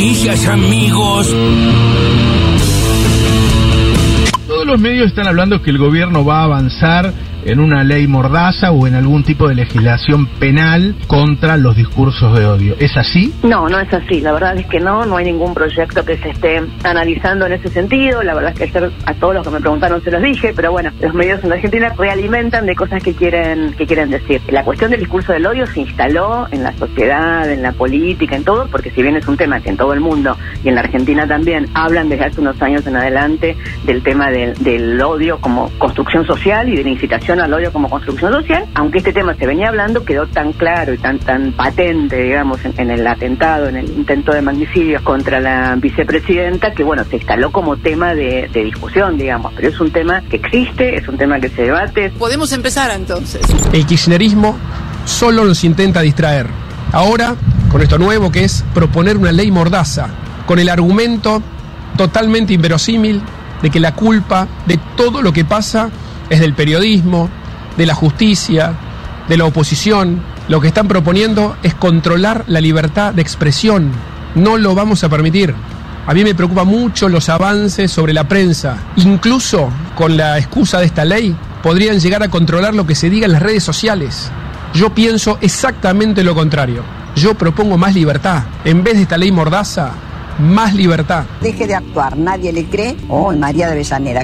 noticias, amigos. Todos los medios están hablando que el gobierno va a avanzar en una ley mordaza o en algún tipo de legislación penal contra los discursos de odio. ¿Es así? No, no es así. La verdad es que no, no hay ningún proyecto que se esté analizando en ese sentido. La verdad es que ayer a todos los que me preguntaron se los dije, pero bueno, los medios en Argentina realimentan de cosas que quieren que quieren decir. La cuestión del discurso del odio se instaló en la sociedad, en la política, en todo, porque si bien es un tema que en todo el mundo y en la Argentina también hablan desde hace unos años en adelante del tema del, del odio como construcción social y de la incitación al odio como construcción social, aunque este tema se venía hablando, quedó tan claro y tan tan patente, digamos, en, en el atentado, en el intento de magnicidio contra la vicepresidenta, que bueno, se instaló como tema de, de discusión, digamos, pero es un tema que existe, es un tema que se debate. Podemos empezar entonces. El kirchnerismo solo nos intenta distraer. Ahora, con esto nuevo que es proponer una ley mordaza, con el argumento totalmente inverosímil de que la culpa de todo lo que pasa es del periodismo, de la justicia, de la oposición. Lo que están proponiendo es controlar la libertad de expresión. No lo vamos a permitir. A mí me preocupa mucho los avances sobre la prensa. Incluso con la excusa de esta ley, podrían llegar a controlar lo que se diga en las redes sociales. Yo pienso exactamente lo contrario. Yo propongo más libertad. En vez de esta ley mordaza, más libertad. Deje de actuar, nadie le cree. Oh, María de Avellaneda.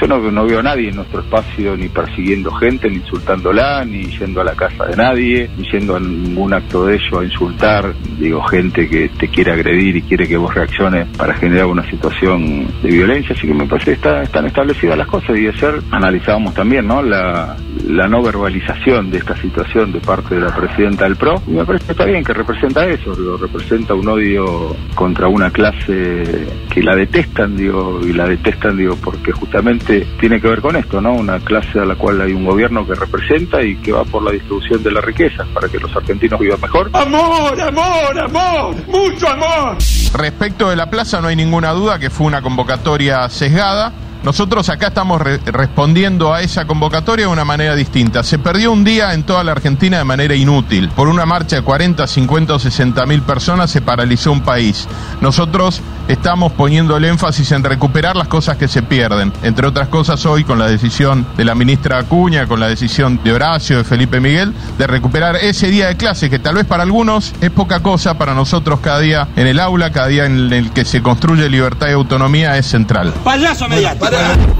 Yo no, no veo a nadie en nuestro espacio ni persiguiendo gente, ni insultándola, ni yendo a la casa de nadie, ni yendo a ningún acto de ello a insultar. Digo, gente que te quiere agredir y quiere que vos reacciones para generar una situación de violencia. Así que me parece que está, están establecidas las cosas y ayer analizábamos también ¿no? la, la no verbalización de esta situación de parte de la presidenta del PRO. Y me parece que está bien que representa eso, lo representa un odio contra una clase que la detestan, digo, y la detestan, digo, porque justamente tiene que ver con esto, ¿no? Una clase a la cual hay un gobierno que representa y que va por la distribución de la riqueza para que los argentinos vivan mejor. Amor, amor, amor, mucho amor. Respecto de la plaza, no hay ninguna duda que fue una convocatoria sesgada. Nosotros acá estamos re- respondiendo a esa convocatoria de una manera distinta. Se perdió un día en toda la Argentina de manera inútil. Por una marcha de 40, 50 o 60 mil personas se paralizó un país. Nosotros estamos poniendo el énfasis en recuperar las cosas que se pierden. Entre otras cosas hoy con la decisión de la ministra Acuña, con la decisión de Horacio, de Felipe Miguel, de recuperar ese día de clase que tal vez para algunos es poca cosa, para nosotros cada día en el aula, cada día en el que se construye libertad y autonomía es central. Payaso mediático.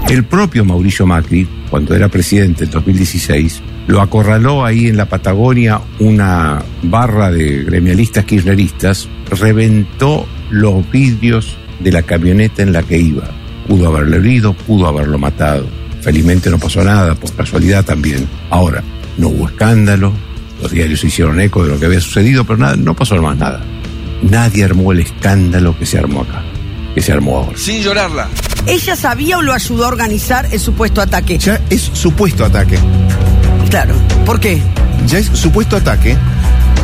El propio Mauricio Macri, cuando era presidente en 2016, lo acorraló ahí en la Patagonia una barra de gremialistas kirchneristas, reventó los vidrios de la camioneta en la que iba. Pudo haberlo herido, pudo haberlo matado. Felizmente no pasó nada, por casualidad también. Ahora, no hubo escándalo, los diarios hicieron eco de lo que había sucedido, pero nada, no pasó más nada. Nadie armó el escándalo que se armó acá, que se armó ahora. Sin llorarla. ¿Ella sabía o lo ayudó a organizar el supuesto ataque? Ya es supuesto ataque. Claro. ¿Por qué? Ya es supuesto ataque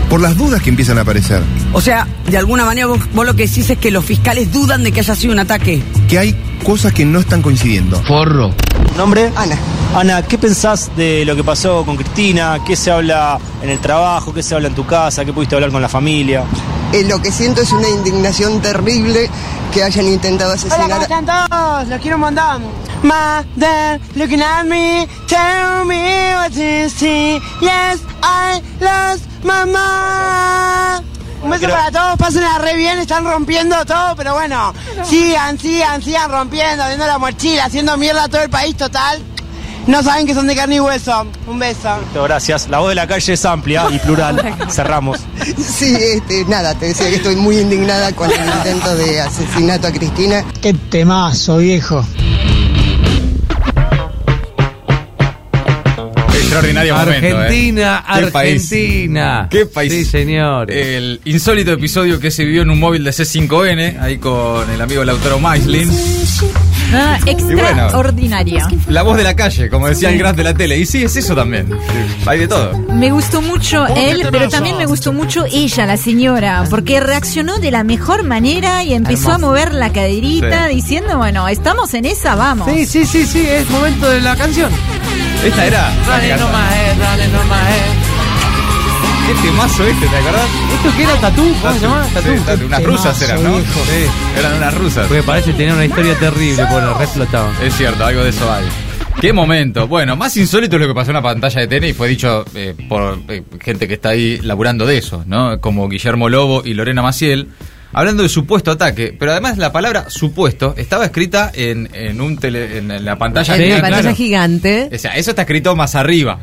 por las dudas que empiezan a aparecer. O sea, de alguna manera vos, vos lo que decís es que los fiscales dudan de que haya sido un ataque. Que hay cosas que no están coincidiendo. Forro. ¿Nombre? Ana. Ana, ¿qué pensás de lo que pasó con Cristina? ¿Qué se habla en el trabajo? ¿Qué se habla en tu casa? ¿Qué pudiste hablar con la familia? Eh, lo que siento es una indignación terrible que hayan intentado asesinar a... están todos? Los quiero mandar. Mother, looking at me, tell me what you see. Yes, I lost mamá. Un beso para todos, pásenla re bien, están rompiendo todo, pero bueno, sigan, sigan, sigan rompiendo, viendo la mochila, haciendo mierda a todo el país total. No saben que son de carne y hueso. Un beso. Gracias. La voz de la calle es amplia y plural. Cerramos. Sí, este, nada, te decía que estoy muy indignada con el intento de asesinato a Cristina. Qué temazo, viejo. Extraordinario momento. ¿eh? Argentina, Qué país. Argentina. ¿Qué país? Sí, señor. El insólito episodio que se vivió en un móvil de C5N, ahí con el amigo Lautaro Maislin. Ah, extraordinaria. La voz de la calle, como decía el gran de la tele. Y sí, es eso también. Hay de todo. Me gustó mucho él, pero también me gustó mucho ella, la señora, porque reaccionó de la mejor manera y empezó Hermoso. a mover la caderita Sí. diciendo, bueno, estamos en esa, vamos. Sí, sí, sí, sí, es momento de la canción. Esta era. Dale nomás, eh, dale nomás, eh. Qué temazo este, ¿te acordás? ¿Esto qué era tatú? ¿Cómo se llama? Sí, tatu, unas rusas eran, ¿no? Sí, eran unas rusas. Porque parece tener una historia terrible, el reflotado. Es cierto, algo de eso hay. Qué momento. Bueno, más insólito es lo que pasó en la pantalla de TN y fue dicho eh, por eh, gente que está ahí laburando de eso, ¿no? Como Guillermo Lobo y Lorena Maciel, hablando de supuesto ataque. Pero además la palabra supuesto estaba escrita en, en un tele- en la pantalla. En la pantalla gigante. O sea, eso está escrito más arriba.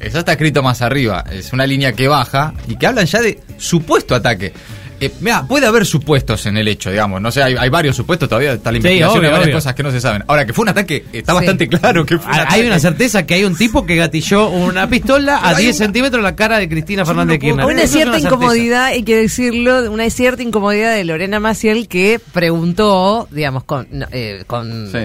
Eso está escrito más arriba. Es una línea que baja y que hablan ya de supuesto ataque. Eh, mira, puede haber supuestos en el hecho, digamos. No sé, hay, hay varios supuestos todavía. Está la Sí, investigación obvio, hay varias obvio. cosas que no se saben. Ahora, que fue un ataque, está Sí. bastante claro que fue un ataque. Hay una certeza que hay un tipo que gatilló una pistola a Pero hay 10 una- centímetros en la cara de Cristina Fernández de Kirchner. Una es cierta incomodidad, hay que decirlo, una cierta incomodidad de Lorena Maciel que preguntó, digamos, con, eh, con, Sí.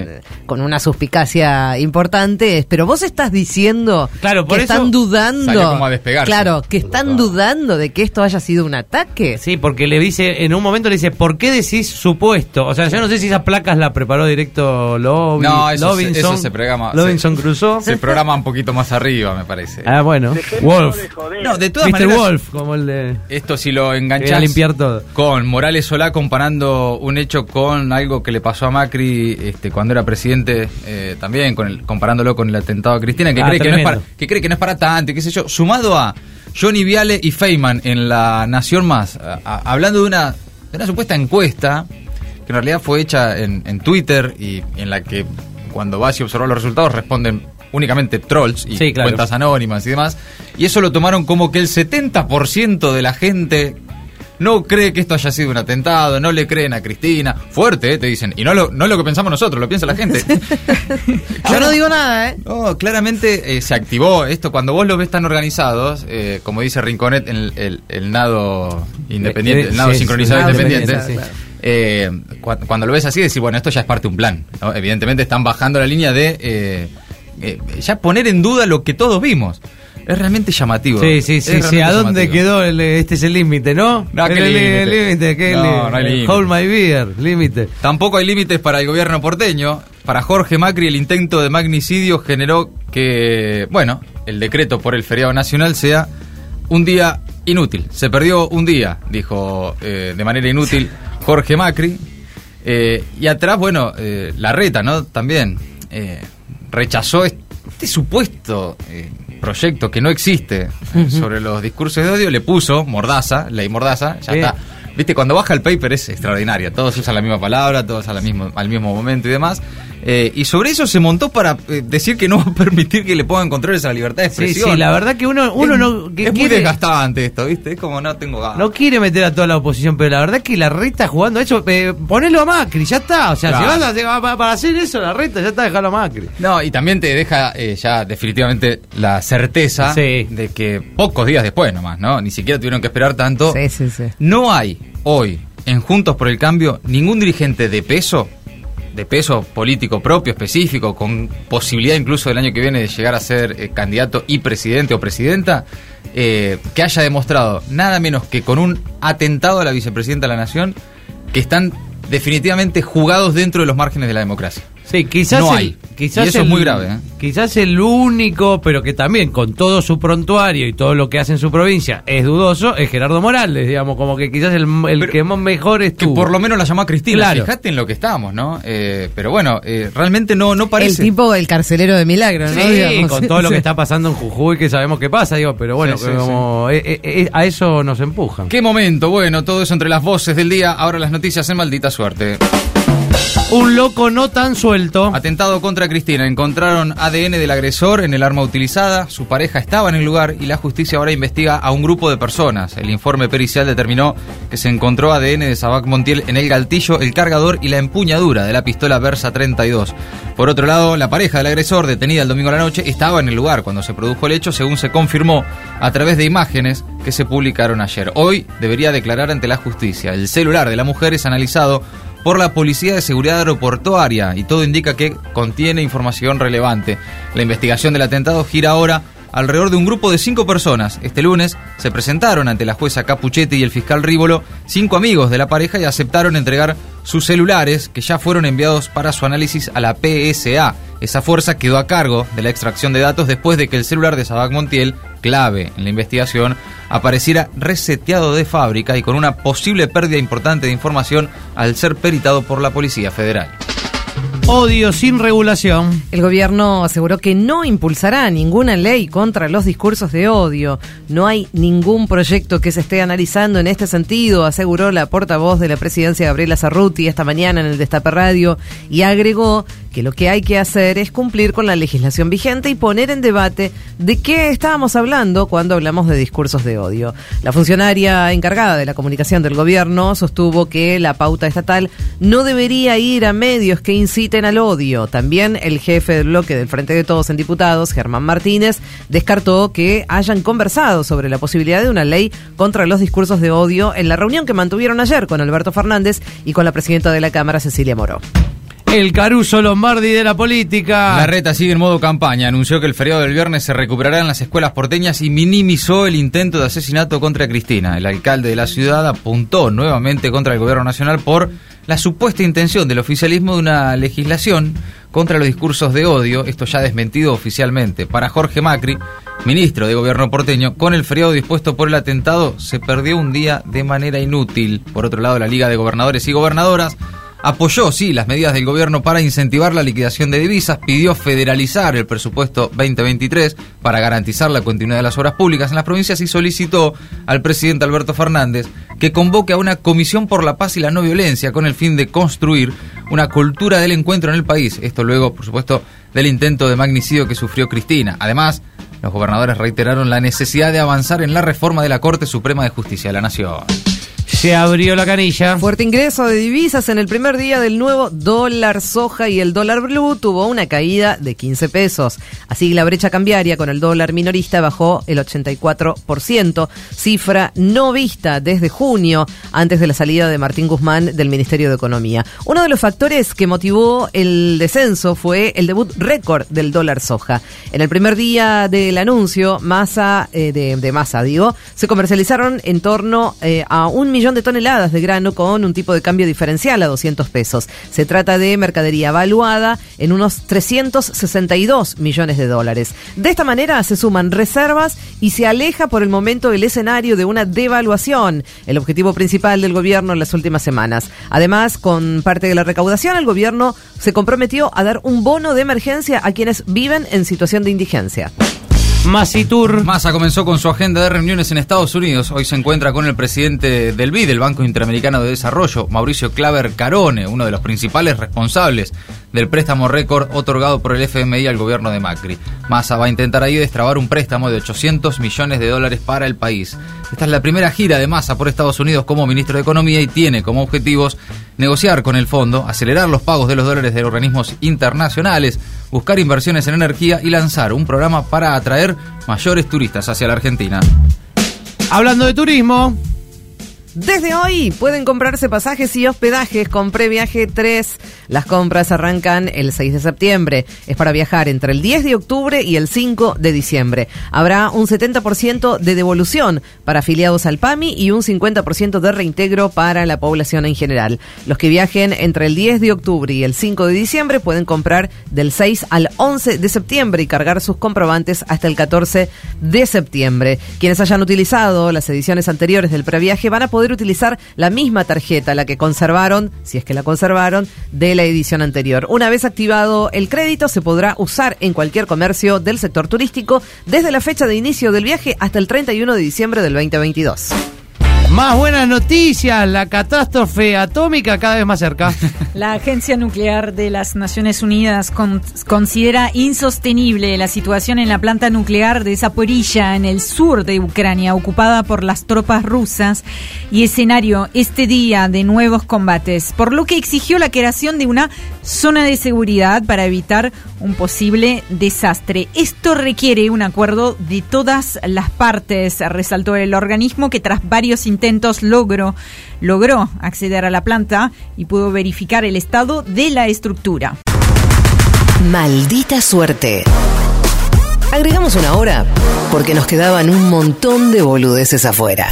con una suspicacia importante, es, pero vos estás diciendo Claro, por que eso están dudando. salió como a despegarse. Claro, que están dudando de que esto haya sido un ataque. Sí, porque le dice, en un momento le dice, ¿por qué decís supuesto? O sea, yo no sé si esas placas las preparó directo Lobi, No, eso, se, eso se programa. Lovinson se, Crusoe. Se programa un poquito más arriba, me parece. Ah, bueno. Wolf. No, de todas Mr. maneras. Wolf, como el de... Esto si lo Quería enganchás limpiar todo. con Morales Solá comparando un hecho con algo que le pasó a Macri este, cuando era presidente eh, también, con el, comparándolo con el atentado a Cristina, que, Ah, cree que, no es para, que cree que no es para tanto, qué sé yo, sumado a Johnny Viale y Feynman en la Nación Más, a- a- hablando de una, de una supuesta encuesta que en realidad fue hecha en, en Twitter y en la que cuando vas y observas los resultados responden únicamente trolls y Sí, claro. cuentas anónimas y demás. Y eso lo tomaron como que el 70% de la gente no cree que esto haya sido un atentado, no le creen a Cristina. Fuerte, eh, te dicen. Y no lo, no es lo que pensamos nosotros, lo piensa la gente. Yo no digo nada, ¿eh? No, claramente eh, se activó esto. Cuando vos los ves tan organizados, eh, como dice Rinconet en el, el- el nado independiente, el nado sí, sincronizado nado independiente, independiente, eh, cua- cuando lo ves así, decís, bueno, esto ya es parte de un plan. ¿no? Evidentemente están bajando la línea de eh, eh, ya poner en duda lo que todos vimos. Es realmente llamativo. Sí, sí, sí, sí. ¿A dónde llamativo. quedó? el- este es el límite, ¿no? No, El- qué el- límite. el límite, ¿qué No, no hay límite. Hold my beer, límite. Tampoco hay límites para el gobierno porteño. Para Jorge Macri el intento de magnicidio generó que, bueno, el decreto por el feriado nacional sea un día inútil. Se perdió un día, dijo eh, de manera inútil Jorge Macri. Eh, y atrás, bueno, eh, la reta, ¿no? También rechazó este supuesto proyecto que no existe eh, sobre los discursos de odio, le puso Mordaza, ley Mordaza, ya Sí. está. Viste, cuando baja el paper es extraordinaria. Todos usan la misma palabra, todos al mismo, al mismo momento y demás. Eh, y sobre eso se montó para eh, decir que no va a permitir que le pongan controles a la libertad de Sí, expresión. sí, la verdad que uno, uno es, no... que es muy quiere- desgastante esto, ¿viste? Es como no tengo ganas. No quiere meter a toda la oposición, pero la verdad que la reta jugando eso, eh, ponelo a Macri, ya está. O sea, Claro. si vas a para, para hacer eso, la reta, ya está, dejalo a Macri. No, y también te deja eh, ya definitivamente la certeza Sí. de que pocos días después nomás, ¿no? Ni siquiera tuvieron que esperar tanto. Sí, sí, sí. No hay hoy en Juntos por el Cambio ningún dirigente de peso, de peso político propio, específico, con posibilidad incluso del año que viene de llegar a ser eh, candidato y presidente o presidenta, eh, que haya demostrado nada menos que con un atentado a la vicepresidenta de la Nación, que están definitivamente jugados dentro de los márgenes de la democracia. Sí, quizás No el- hay. Quizás Y eso es muy grave, ¿eh? Quizás el único, pero que también con todo su prontuario y todo lo que hace en su provincia es dudoso, es Gerardo Morales, digamos, como que quizás el, el que más mejor Que estuvo. por lo menos la llamó a Cristina. Claro. Fíjate en lo que estamos, ¿no? Eh, pero bueno, eh, realmente no, no parece. El tipo del carcelero de milagro, ¿no? Sí, Digamos. con todo lo que Sí. está pasando en Jujuy, que sabemos qué pasa, digo, pero bueno, Sí, que sí, como eh, eh, eh, a eso nos empujan. Qué momento, bueno, todo eso entre las voces del día. Ahora las noticias en maldita suerte. Un loco no tan suelto. Atentado contra Cristina. Encontraron ADN del agresor en el arma utilizada. Su pareja estaba en el lugar y la justicia ahora investiga a un grupo de personas. El informe pericial determinó que se encontró ADN de Sabac Montiel en el galtillo, el cargador y la empuñadura de la pistola Versa 32. Por otro lado, la pareja del agresor, detenida el domingo a la noche, estaba en el lugar cuando se produjo el hecho, según se confirmó a través de imágenes que se publicaron ayer. Hoy debería declarar ante la justicia. El celular de la mujer es analizado por la Policía de Seguridad Aeroportuaria y todo indica que contiene información relevante. La investigación del atentado gira ahora alrededor de un grupo de cinco personas. Este lunes se presentaron ante la jueza Capuchetti y el fiscal Rívolo cinco amigos de la pareja y aceptaron entregar sus celulares que ya fueron enviados para su análisis a la PSA. Esa fuerza quedó a cargo de la extracción de datos después de que el celular de Sabac Montiel, clave en la investigación, apareciera reseteado de fábrica y con una posible pérdida importante de información al ser peritado por la Policía Federal. Odio sin regulación. El gobierno aseguró que no impulsará ninguna ley contra los discursos de odio. No hay ningún proyecto que se esté analizando en este sentido, aseguró la portavoz de la presidencia Gabriela Zarruti esta mañana en el Destape Radio y agregó que lo que hay que hacer es cumplir con la legislación vigente y poner en debate de qué estábamos hablando cuando hablamos de discursos de odio. La funcionaria encargada de la comunicación del gobierno sostuvo que la pauta estatal no debería ir a medios que inciten al odio. También el jefe del bloque del Frente de Todos en Diputados, Germán Martínez, descartó que hayan conversado sobre la posibilidad de una ley contra los discursos de odio en la reunión que mantuvieron ayer con Alberto Fernández y con la presidenta de la Cámara, Cecilia Moró. El Caruso Lombardi de la política. La reta sigue en modo campaña. Anunció que el feriado del viernes se recuperará en las escuelas porteñas y minimizó el intento de asesinato contra Cristina. El alcalde de la ciudad apuntó nuevamente contra el gobierno nacional por la supuesta intención del oficialismo de una legislación contra los discursos de odio, esto ya desmentido oficialmente. Para Jorge Macri, ministro de gobierno porteño, con el feriado dispuesto por el atentado se perdió un día de manera inútil. Por otro lado, la Liga de Gobernadores y Gobernadoras apoyó, sí, las medidas del gobierno para incentivar la liquidación de divisas, pidió federalizar el presupuesto 2023 para garantizar la continuidad de las obras públicas en las provincias y solicitó al presidente Alberto Fernández que convoque a una comisión por la paz y la no violencia con el fin de construir una cultura del encuentro en el país. Esto luego, por supuesto, del intento de magnicidio que sufrió Cristina. Además, los gobernadores reiteraron la necesidad de avanzar en la reforma de la Corte Suprema de Justicia de la Nación. Se abrió la canilla. Fuerte ingreso de divisas en el primer día del nuevo dólar soja y el dólar blue tuvo una caída de 15 pesos. Así la brecha cambiaria con el dólar minorista bajó el 84%, cifra no vista desde junio, antes de la salida de Martín Guzmán del Ministerio de Economía. Uno de los factores que motivó el descenso fue el debut récord del dólar soja. En el primer día del anuncio, masa eh, de, masa, digo, se comercializaron en torno eh, a un millón de toneladas de grano con un tipo de cambio diferencial a 200 pesos. Se trata de mercadería valuada en unos 362 millones de dólares. De esta manera se suman reservas y se aleja por el momento el escenario de una devaluación, el objetivo principal del gobierno en las últimas semanas. Además, con parte de la recaudación, el gobierno se comprometió a dar un bono de emergencia a quienes viven en situación de indigencia. Masitur. Massa comenzó con su agenda de reuniones en Estados Unidos. Hoy se encuentra con el presidente del BID, el Banco Interamericano de Desarrollo, Mauricio Claver Carone, uno de los principales responsables del préstamo récord otorgado por el FMI al gobierno de Macri. Massa va a intentar ahí destrabar un préstamo de 800 millones de dólares para el país. Esta es la primera gira de Massa por Estados Unidos como ministro de Economía y tiene como objetivos negociar con el fondo, acelerar los pagos de los dólares de organismos internacionales, buscar inversiones en energía y lanzar un programa para atraer mayores turistas hacia la Argentina. Hablando de turismo. Desde hoy pueden comprarse pasajes y hospedajes con Previaje 3. Las compras arrancan el 6 de septiembre. Es para viajar entre el 10 de octubre y el 5 de diciembre. Habrá un 70% de devolución para afiliados al PAMI y un 50% de reintegro para la población en general. Los que viajen entre el 10 de octubre y el 5 de diciembre pueden comprar del 6 al 11 de septiembre y cargar sus comprobantes hasta el 14 de septiembre. Quienes hayan utilizado las ediciones anteriores del previaje van a poder utilizar la misma tarjeta, la que conservaron, si es que la conservaron, de la edición anterior. Una vez activado el crédito, se podrá usar en cualquier comercio del sector turístico desde la fecha de inicio del viaje hasta el 31 de diciembre del 2022. Más buenas noticias, la catástrofe atómica cada vez más cerca. La Agencia Nuclear de las Naciones Unidas con- considera insostenible la situación en la planta nuclear de Zaporilla, en el sur de Ucrania, ocupada por las tropas rusas, y escenario este día de nuevos combates, por lo que exigió la creación de una zona de seguridad para evitar un posible desastre. Esto requiere un acuerdo de todas las partes, resaltó el organismo que tras varios intentos logró, logró acceder a la planta y pudo verificar el estado de la estructura. Maldita suerte. Agregamos una hora porque nos quedaban un montón de boludeces afuera.